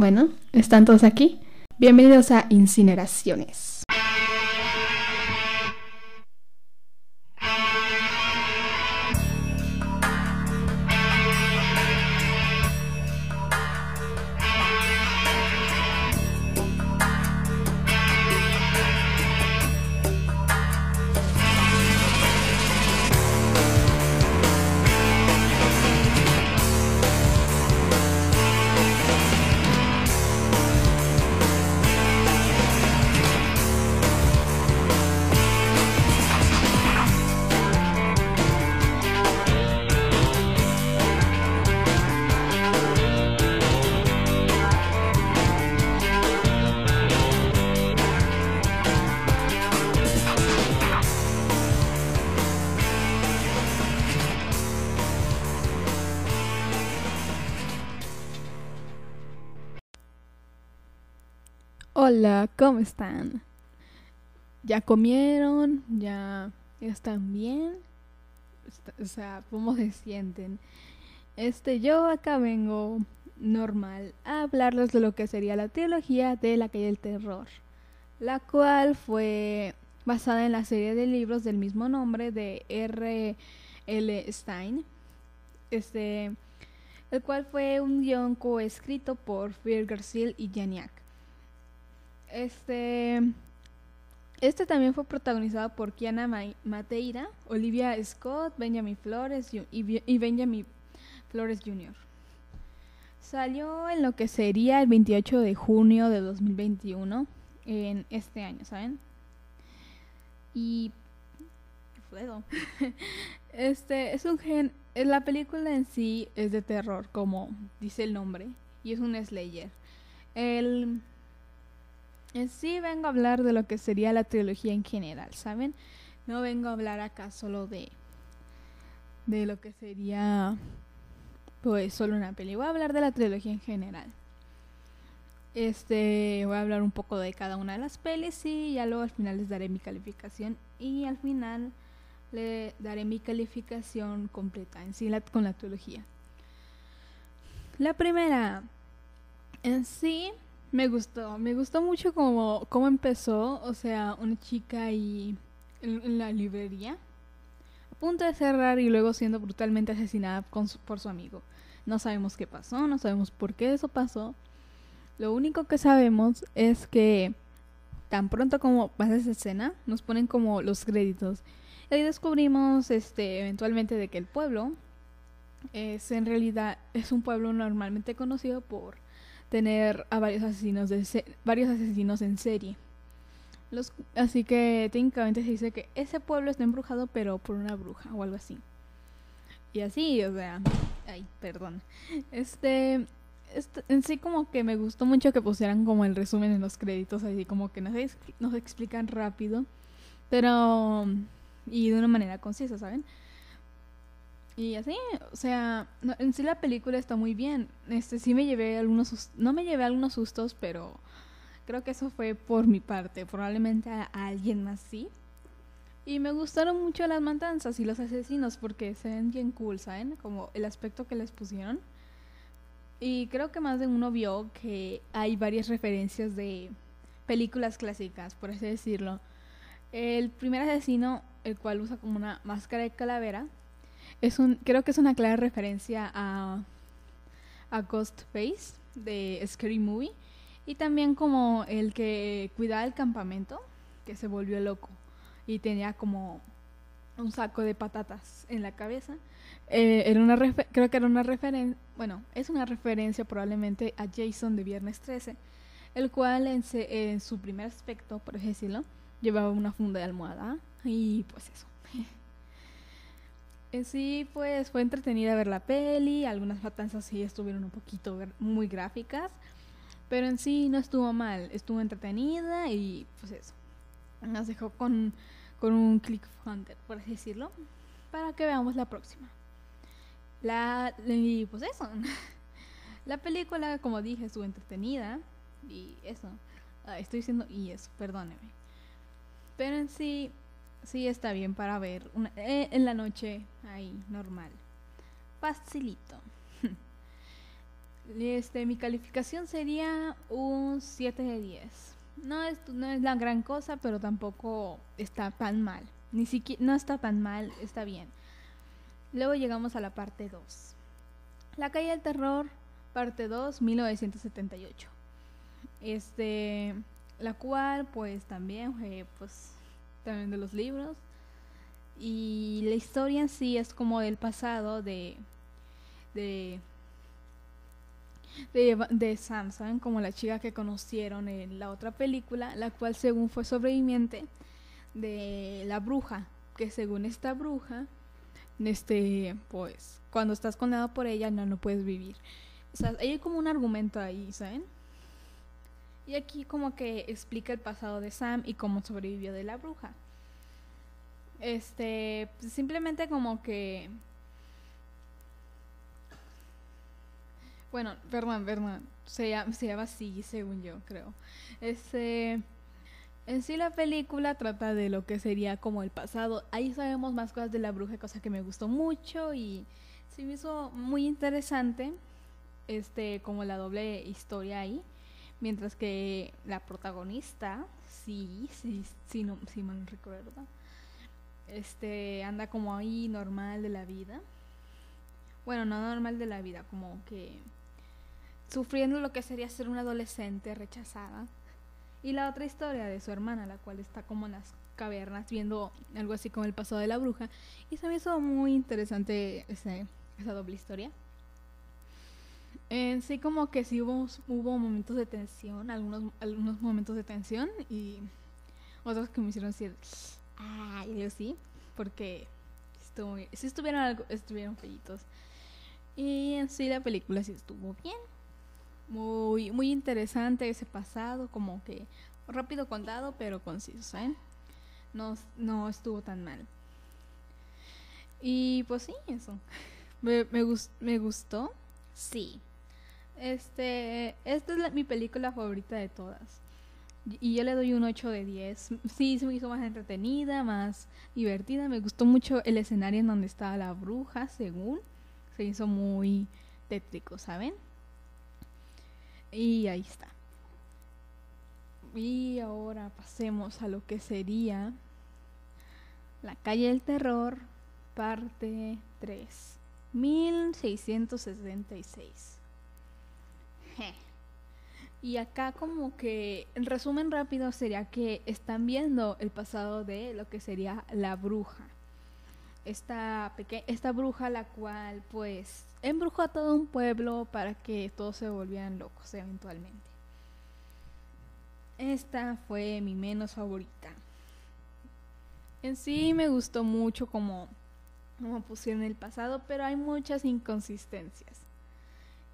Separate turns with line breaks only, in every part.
Bueno, ¿están todos aquí? Bienvenidos a Incineraciones. Hola, ¿cómo están? ¿Ya comieron? ¿Ya están bien? O sea, ¿cómo se sienten? Este, yo acá vengo normal a hablarles de lo que sería la teología de la calle del terror, la cual fue basada en la serie de libros del mismo nombre de R. L. Stein, este, el cual fue un guion coescrito por Pierre García y Janiak. Este, este también fue protagonizado por Kiana Mateira, Olivia Scott, Benjamin Flores y Benjamin Flores Jr. Salió en lo que sería el 28 de junio de 2021, en este año, ¿saben? Y... Fuego. Este, es un gen... La película en sí es de terror, como dice el nombre, y es un Slayer. El sí vengo a hablar de lo que sería la trilogía en general, ¿saben? No vengo a hablar acá solo de de lo que sería pues solo una peli. Voy a hablar de la trilogía en general. Este, voy a hablar un poco de cada una de las pelis y ya luego al final les daré mi calificación y al final le daré mi calificación completa en sí con la trilogía. La primera en sí me gustó, me gustó mucho como cómo empezó, o sea, una chica y en, la librería a punto de cerrar y luego siendo brutalmente asesinada por su amigo. No sabemos qué pasó, no sabemos por qué eso pasó. Lo único que sabemos es que tan pronto como pasa esa escena, nos ponen como los créditos. Y ahí descubrimos este eventualmente de que el pueblo es en realidad es un pueblo normalmente conocido por tener a varios asesinos de varios asesinos en serie. Los, así que técnicamente se dice que ese pueblo está embrujado pero por una bruja o algo así. Y así, o sea, ay, perdón. Este, este, en sí como que me gustó mucho que pusieran como el resumen en los créditos, así como que nos, nos explican rápido, pero y de una manera concisa, ¿saben? Y así, o sea, en sí la película está muy bien. Este sí me llevé algunos no me llevé algunos sustos, pero creo que eso fue por mi parte, probablemente a, alguien más sí. Y me gustaron mucho las matanzas y los asesinos porque se ven bien cool, ¿saben? Como el aspecto que les pusieron. Y creo que más de uno vio que hay varias referencias de películas clásicas, por así decirlo. El primer asesino, el cual usa como una máscara de calavera, es un, creo que es una clara referencia a, a Ghostface de Scary Movie. Y también como el que cuidaba el campamento, que se volvió loco y tenía como un saco de patatas en la cabeza. Eh, era una creo que era una referencia, bueno, es una referencia probablemente a Jason de Viernes 13, el cual en, en su primer aspecto, por así decirlo, llevaba una funda de almohada y pues eso. En sí, pues fue entretenida ver la peli, algunas matanzas sí estuvieron un poquito muy gráficas, pero en sí no estuvo mal, estuvo entretenida y pues eso. Nos dejó con, con un click hunter, por así decirlo, para que veamos la próxima. La, y pues eso. La película, como dije, estuvo entretenida y eso. Estoy diciendo y eso, perdóneme. Pero en sí, Sí, está bien para ver eh, en la noche ahí, normal. Facilito. Este, mi calificación sería un 7 de 10. No es, no es la gran cosa, pero tampoco está tan mal. Ni siquiera, no está tan mal, está bien. Luego llegamos a la parte 2. La calle del terror, parte 2, 1978. Este, la cual pues también fue pues también de los libros. Y la historia en sí es como del pasado de de de, de. Como la chica que conocieron en la otra película, la cual según fue sobreviviente de la bruja, que según esta bruja, este, pues, cuando estás condenado por ella, no, no puedes vivir. O sea, hay como un argumento ahí, ¿saben? Y aquí como que explica el pasado de Sam y cómo sobrevivió de la bruja. Este, pues, simplemente como que Bueno, perdón, perdón. Se llama, se llama así, según yo, creo. Este. En sí la película trata de lo que sería como el pasado. Ahí sabemos más cosas de la bruja, cosa que me gustó mucho y se me hizo muy interesante. Este, como la doble historia ahí. Mientras que la protagonista, sí, sí, sí, no, sí me recuerdo. Este, anda como ahí normal de la vida. Bueno, no normal de la vida, como que sufriendo lo que sería ser una adolescente rechazada. Y la otra historia de su hermana, la cual está como en las cavernas viendo algo así como el pasado de la bruja. Y se me hizo muy interesante ese, esa doble historia. En sí como que sí hubo, momentos de tensión, algunos, algunos momentos de tensión y otros que me hicieron decir, ah, yo sí, porque estuvo, si estuvieron algo, estuvieron feitos. Y en sí la película sí estuvo bien muy, muy interesante ese pasado, como que rápido contado, pero conciso, ¿eh? No, no estuvo tan mal. Y pues sí, eso. Me, me, me gustó. Sí. Este, esta es mi película favorita de todas. Y yo le doy un 8 de 10. Sí, se me hizo más entretenida, más divertida. Me gustó mucho el escenario en donde estaba la bruja, según. Se hizo muy tétrico, ¿saben? Y ahí está. Y ahora pasemos a lo que sería La calle del terror, parte 3. 1666. Y acá como que, en resumen rápido, sería que están viendo el pasado de lo que sería la bruja. Esta, esta bruja la cual pues embrujó a todo un pueblo para que todos se volvieran locos eventualmente. Esta fue mi menos favorita. En sí me gustó mucho como, como pusieron el pasado, pero hay muchas inconsistencias.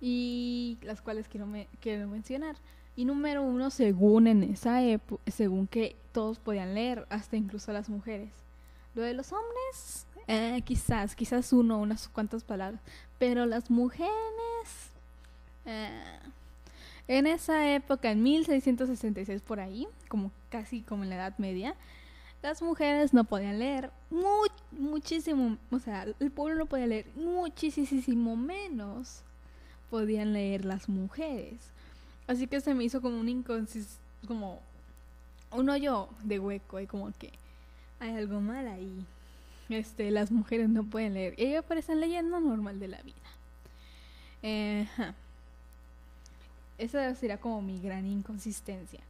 Y las cuales quiero, quiero mencionar. Y número uno, según en esa época, según que todos podían leer, hasta incluso las mujeres. Lo de los hombres, eh, quizás, quizás uno, unas cuantas palabras. Pero las mujeres... Eh, en esa época, en 1666 por ahí, como casi como en la Edad Media, las mujeres no podían leer muchísimo, o sea, el pueblo no podía leer muchísimo menos podían leer las mujeres. Así que se me hizo como un inconsist como un hoyo de hueco y como que hay algo mal ahí este, las mujeres no pueden leer. Ellos parecen leyendo normal de la vida. Eh, Esa sería como mi gran inconsistencia.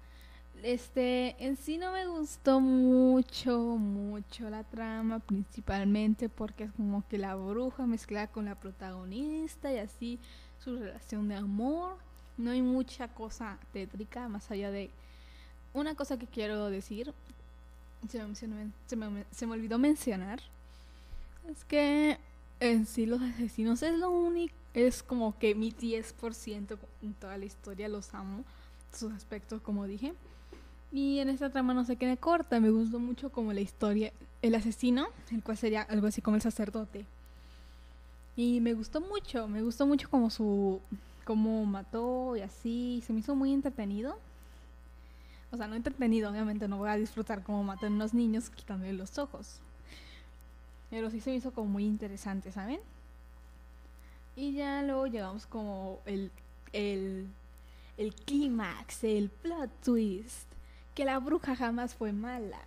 Este, en sí no me gustó mucho, mucho la trama, principalmente porque es como que la bruja mezclada con la protagonista y así su relación de amor. No hay mucha cosa tétrica más allá de una cosa que quiero decir se me, se me, olvidó mencionar es que en sí los asesinos es lo único, es como que mi 10% en toda la historia, los amo, sus aspectos como dije. Y en esta trama no se quede corta, me gustó mucho como la historia, el asesino, el cual sería algo así como el sacerdote. Y me gustó mucho, me gustó mucho como su, como mató y así, se me hizo muy entretenido. O sea, no entretenido, obviamente no voy a disfrutar como matan unos niños quitándole los ojos. Pero sí se me hizo como muy interesante, ¿saben? Y ya luego llegamos como el el, el clímax, el plot twist, que la bruja jamás fue mala.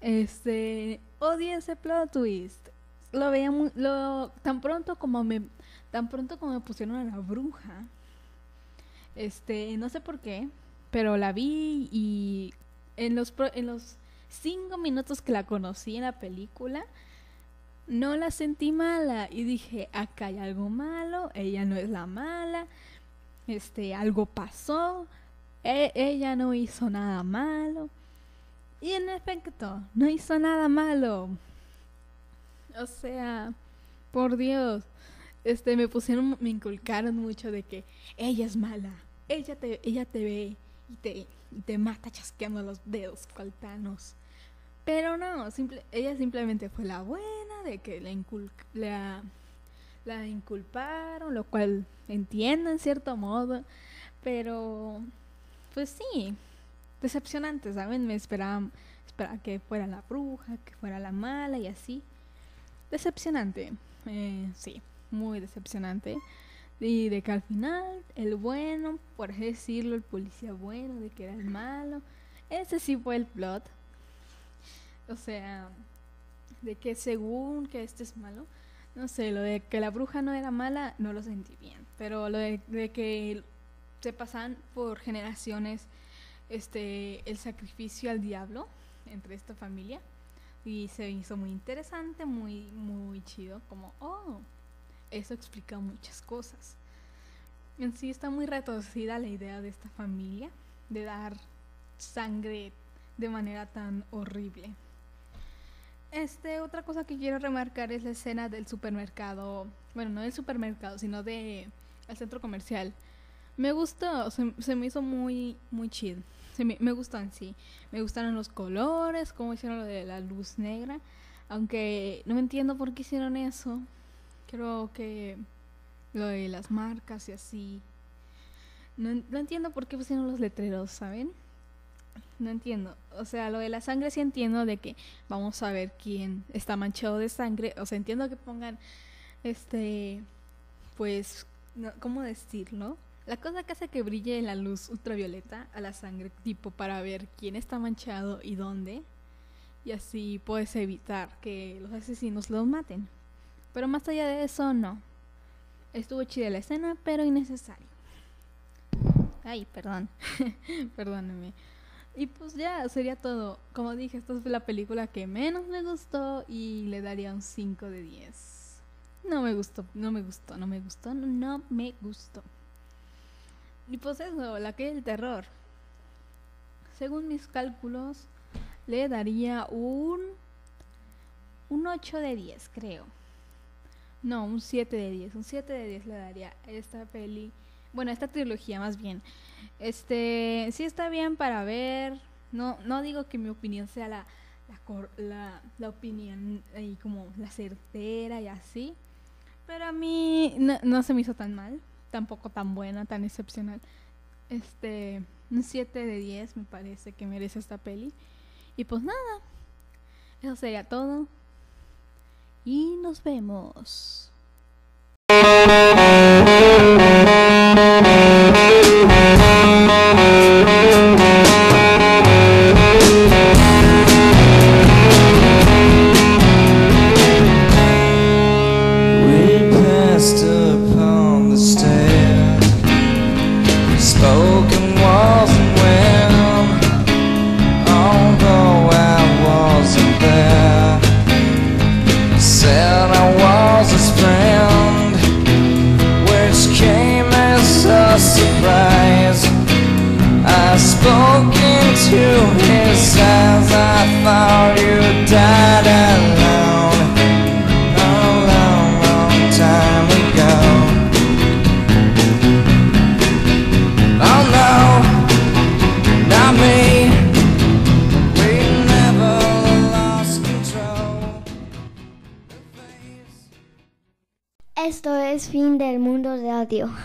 Este, odio ese plot twist. Lo veía muy, lo, tan pronto como me, tan pronto como me pusieron a la bruja. Este, no sé por qué, pero la vi y en los, en los cinco minutos que la conocí en la película, no la sentí mala y dije, acá hay algo malo, ella no es la mala, este, algo pasó, e, ella no hizo nada malo. Y en efecto, no hizo nada malo. O sea, por Dios, este, me pusieron, me inculcaron mucho de que ella es mala, ella te, ella te ve y te, te mata chasqueando los dedos, cualtanos. Pero no, simple, ella simplemente fue la buena de que la, la, inculparon, lo cual entiendo en cierto modo, pero pues sí, decepcionante, ¿saben? Me esperaba, que fuera la bruja, que fuera la mala y así. Decepcionante, eh, sí, muy decepcionante. Y de que al final el bueno, por así decirlo, el policía bueno, de que era el malo, ese sí fue el plot. O sea, de que según que este es malo, no sé, lo de que la bruja no era mala, no lo sentí bien. Pero lo de, que se pasan por generaciones este el sacrificio al diablo entre esta familia y se hizo muy interesante, muy muy chido, como oh, eso explica muchas cosas. En sí está muy retorcida la idea de esta familia de dar sangre de manera tan horrible. Este, otra cosa que quiero remarcar es la escena del supermercado. Bueno, no del supermercado, sino de el centro comercial. Me gustó, se, me hizo muy, muy chido. me, me, gustó en sí. Me gustaron los colores, cómo hicieron lo de la luz negra. Aunque no entiendo por qué hicieron eso. Creo que lo de las marcas y así. No entiendo por qué pusieron los letreros, ¿saben? no entiendo. O sea, lo de la sangre sí entiendo de que vamos a ver quién está manchado de sangre. O sea, entiendo que pongan, este, pues, ¿cómo decirlo? La cosa que hace que brille la luz ultravioleta a la sangre, tipo para ver quién está manchado y dónde. Y así puedes evitar que los asesinos los maten. Pero más allá de eso, no. Estuvo chida la escena, pero innecesario. Ay, perdón. Perdóneme. Y pues ya, sería todo. Como dije, esta fue la película que menos me gustó y le daría un 5 de 10. No me gustó, no me gustó, no me gustó, no, me gustó. Y pues eso, la que es el terror. Según mis cálculos, le daría un un 8 de 10, creo. No, un 7 de 10. Un 7 de 10 le daría esta peli. Bueno, esta trilogía más bien. Este, sí está bien para ver. No, no digo que mi opinión sea la, la, la, opinión ahí como la certera y así. Pero a mí no, se me hizo tan mal. Tampoco tan buena, tan excepcional. Este, un 7 de 10 me parece que merece esta peli. Y pues nada. Eso sería todo. Y nos vemos.
Esto es fin del mundo de audio.